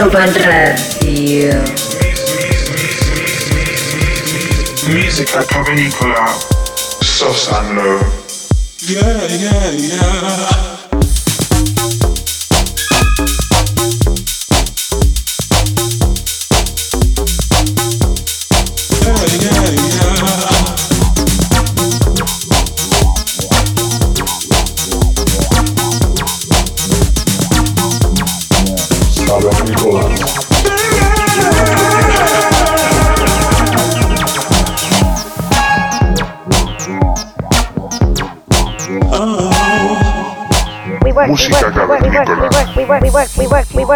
Urban Radio. Musica provenicola, soft and low. Yeah, yeah, yeah.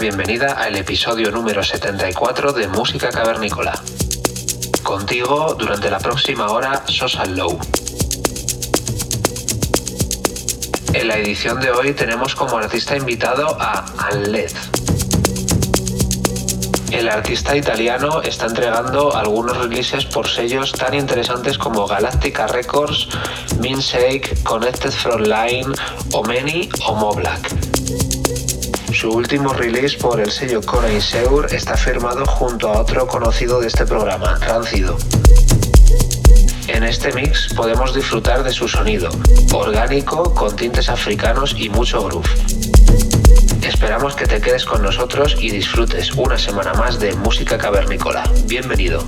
Bienvenida al episodio número 74 de Música Cavernícola. Contigo durante la próxima hora Sosa Low. En la edición de hoy tenemos como artista invitado a Anled. El artista italiano está entregando algunos releases por sellos tan interesantes como Galactica Records, Minshake, Connected Frontline, Omeni o Moblack. Su último release por el sello Cora y Seur está firmado junto a otro conocido de este programa, Ráncido. En este mix podemos disfrutar de su sonido, orgánico, con tintes africanos y mucho groove. Esperamos que te quedes con nosotros y disfrutes una semana más de música cavernícola. Bienvenido.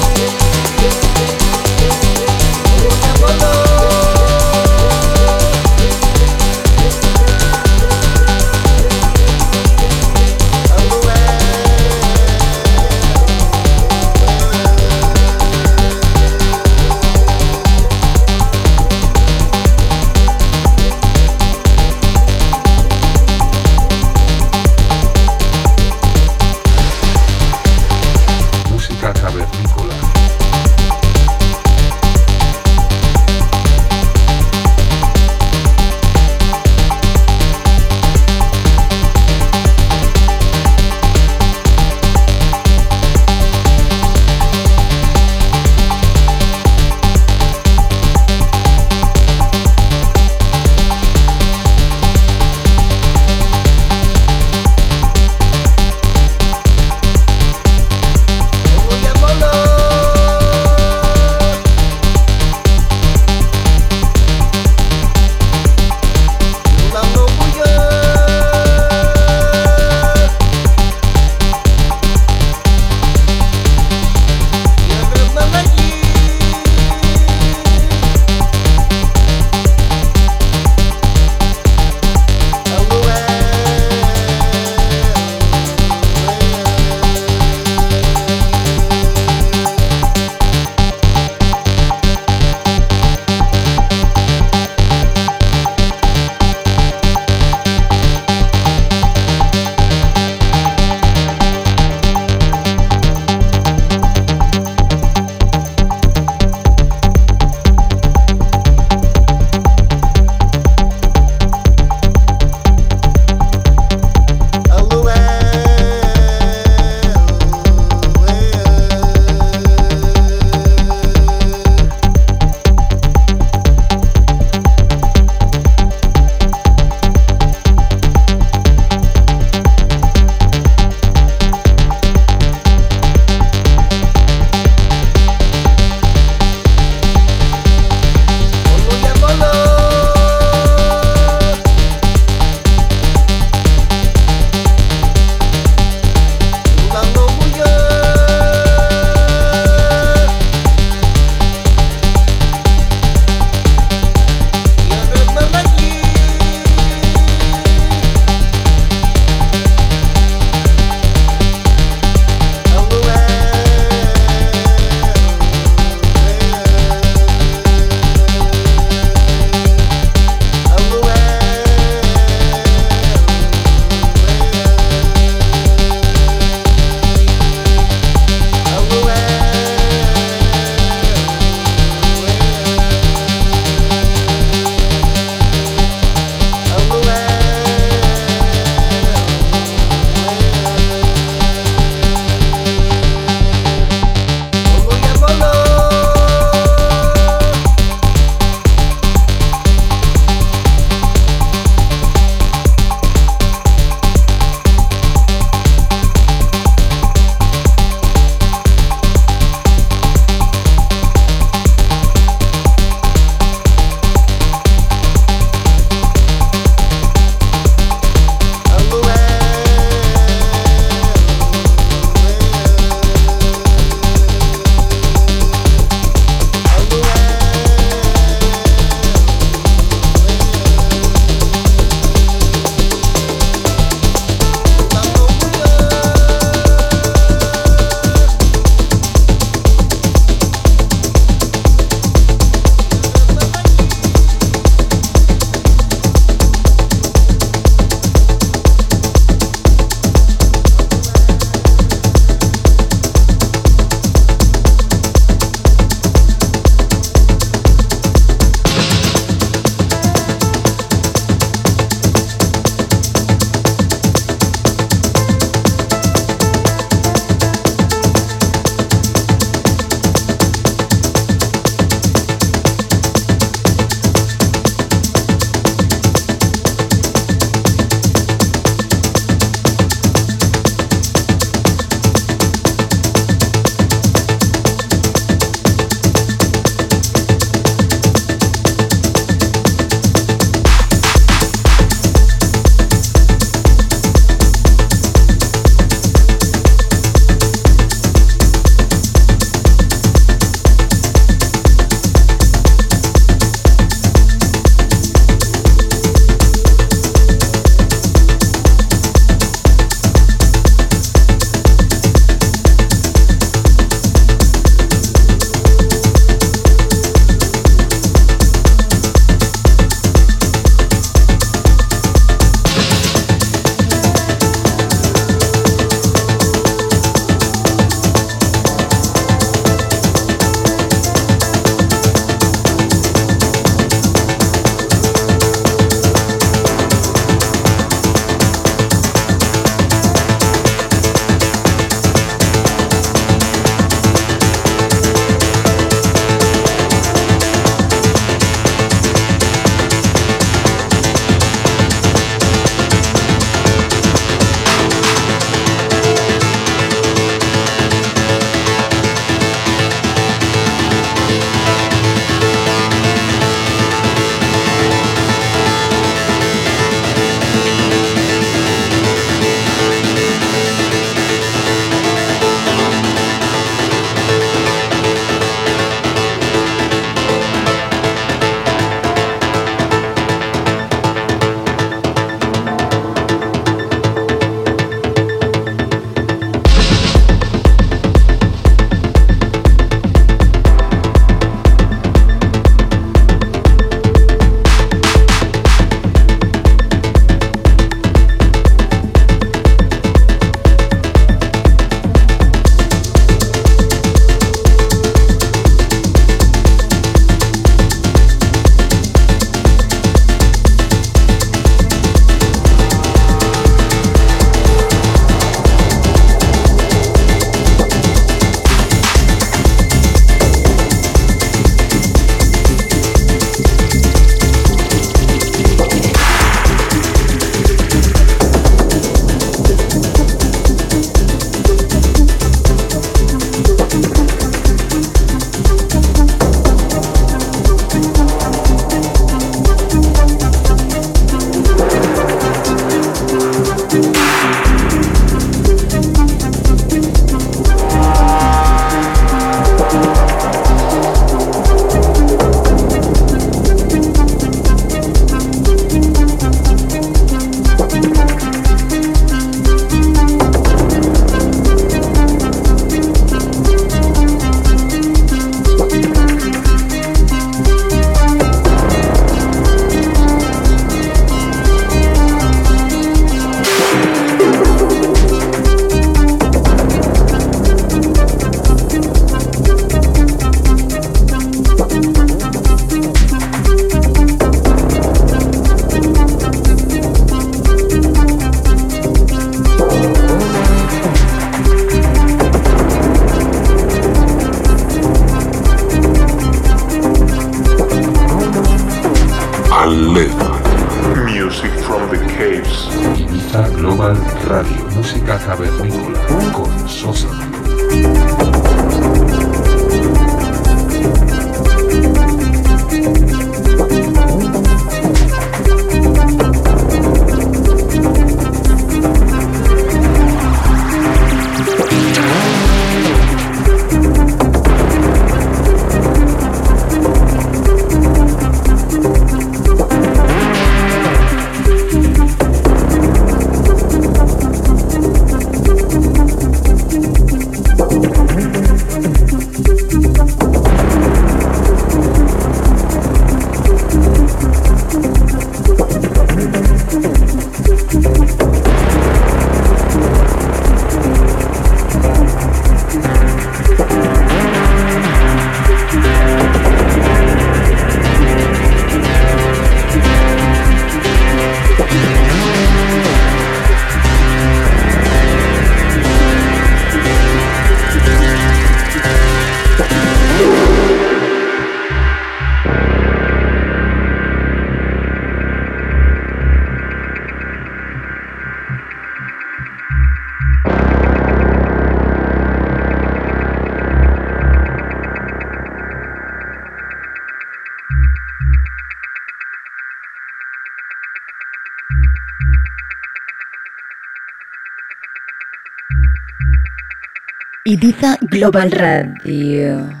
Ibiza Global Radio.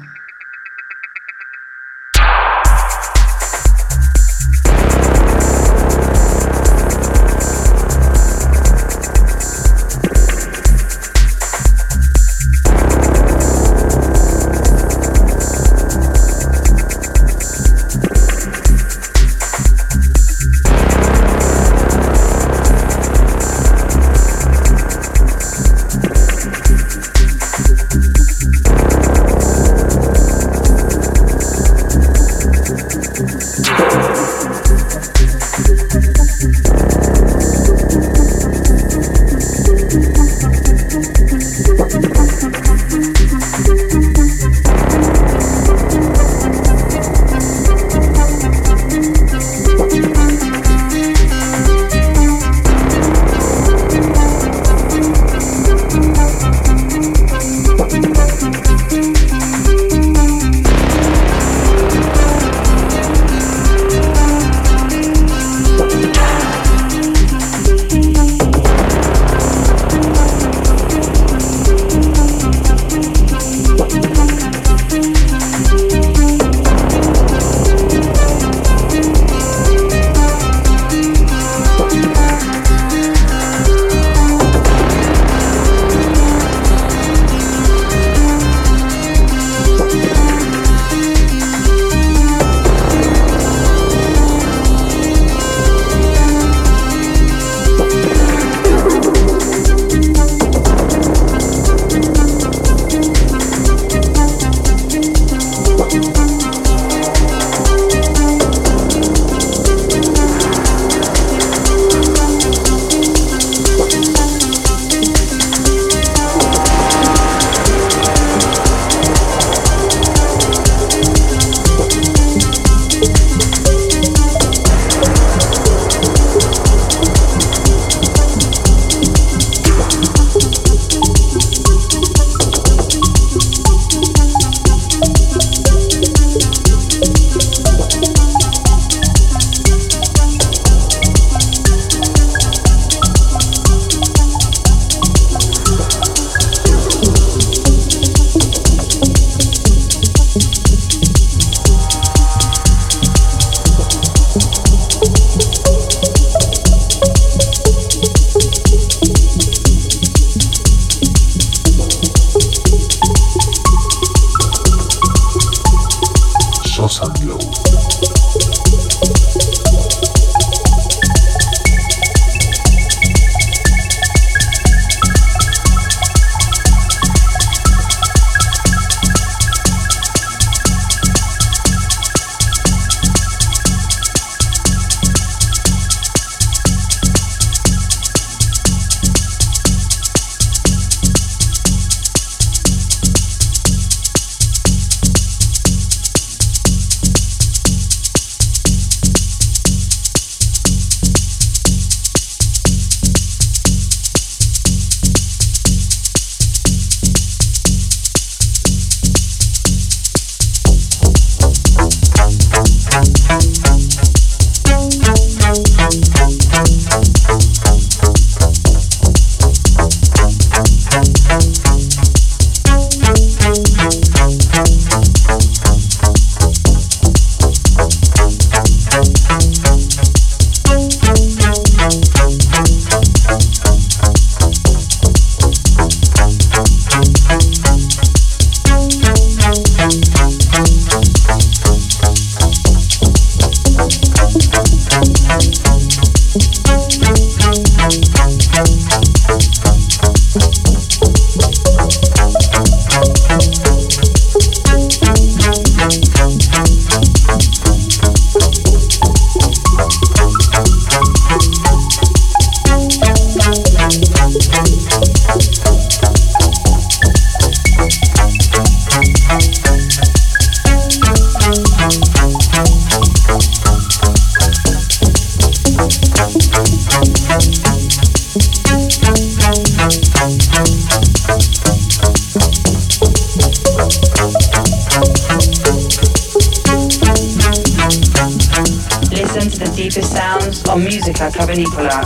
listen to the deepest sounds of music like Cavernicola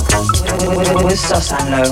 with, with, with Sosanlo.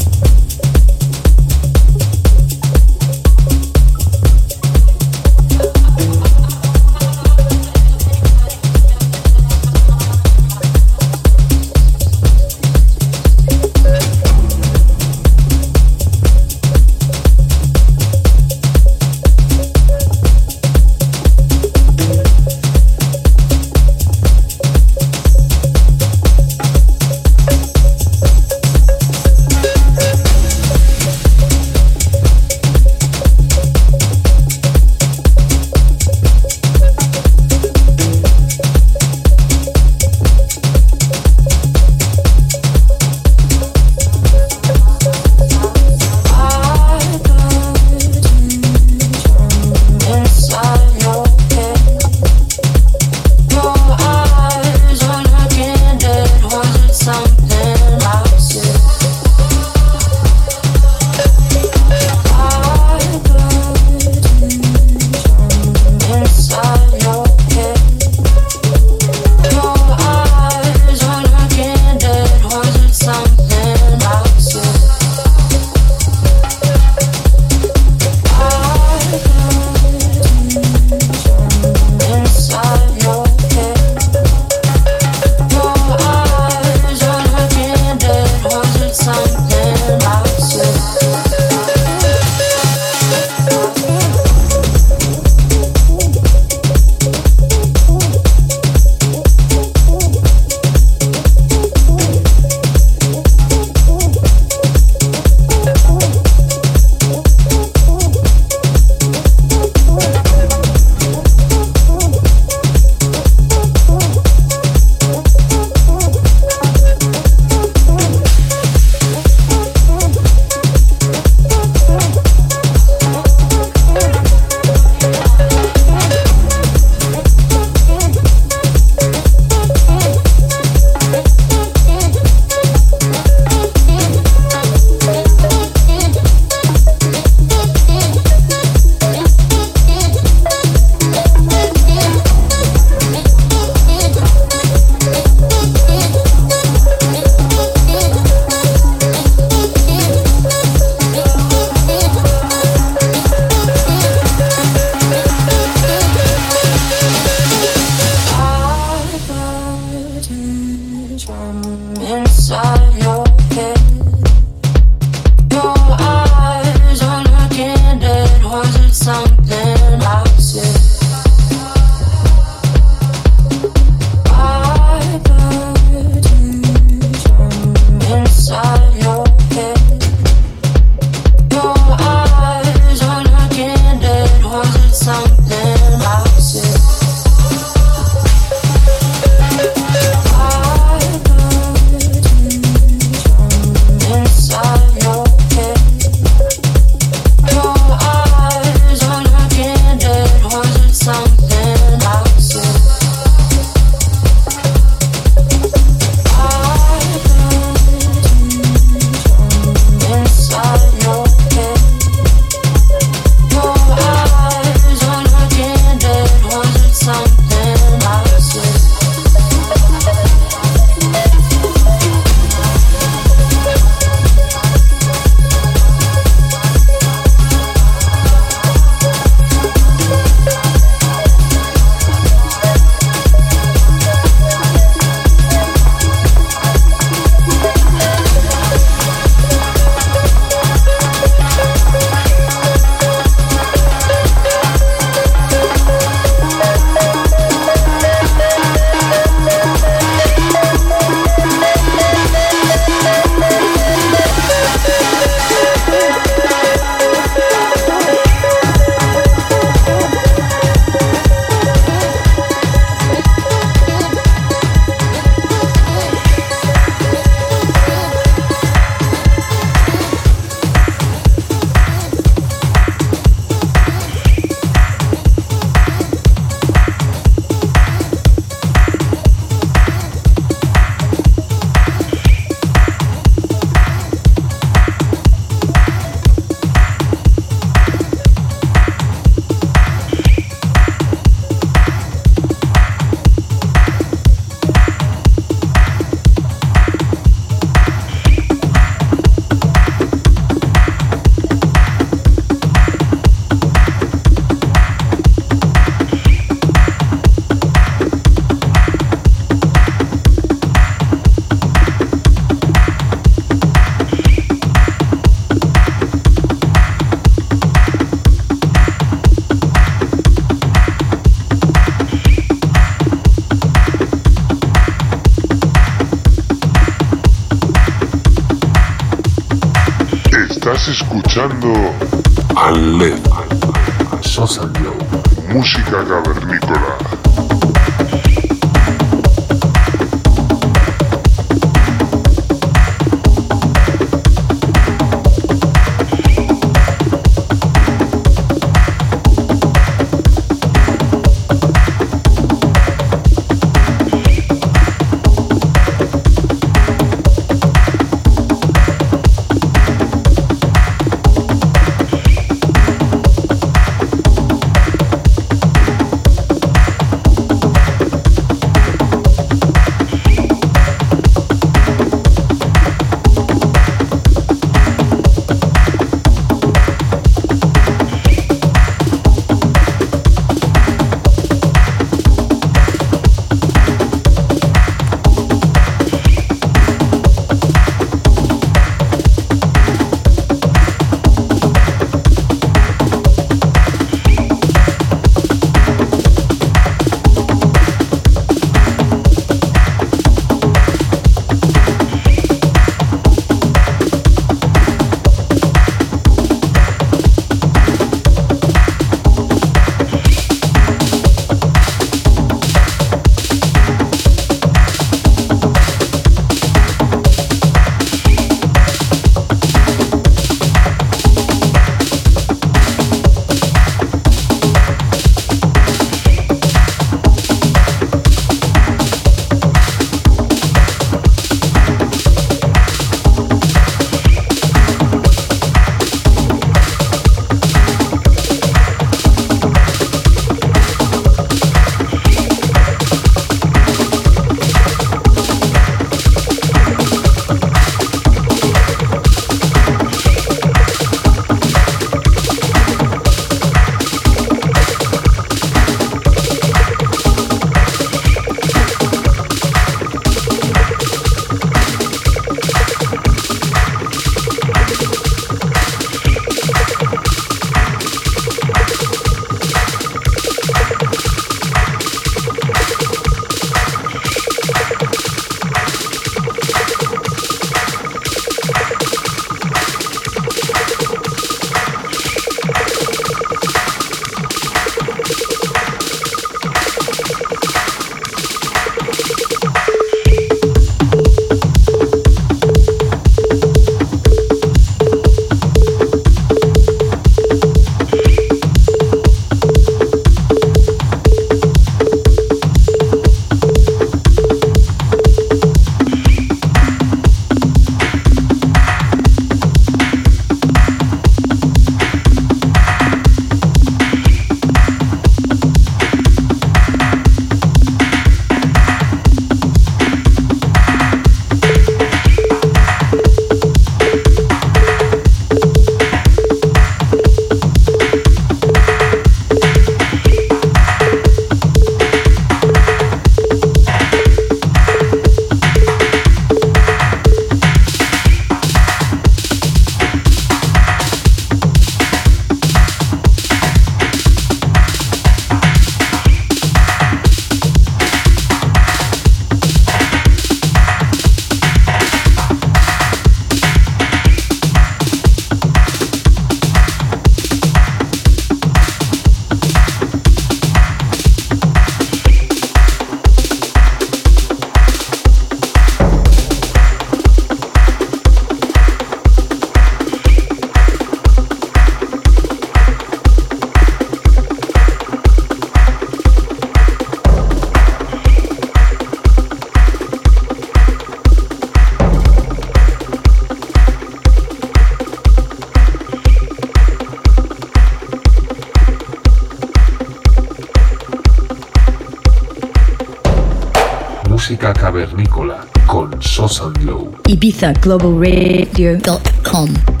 Cavernícola con Sosa Glow. IbizaGlobalRadio.com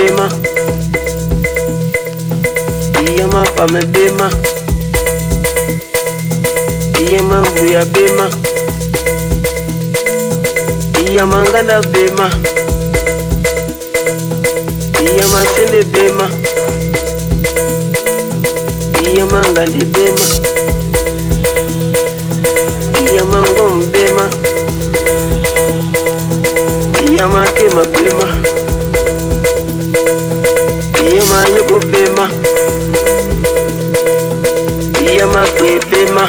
bema iya pamebima, bema iya iyama nguya bima, iyama nganda bima, iyama sende bima, iyama bema iya iyama ngom bima, iyama kema bima. kubema iya mabebema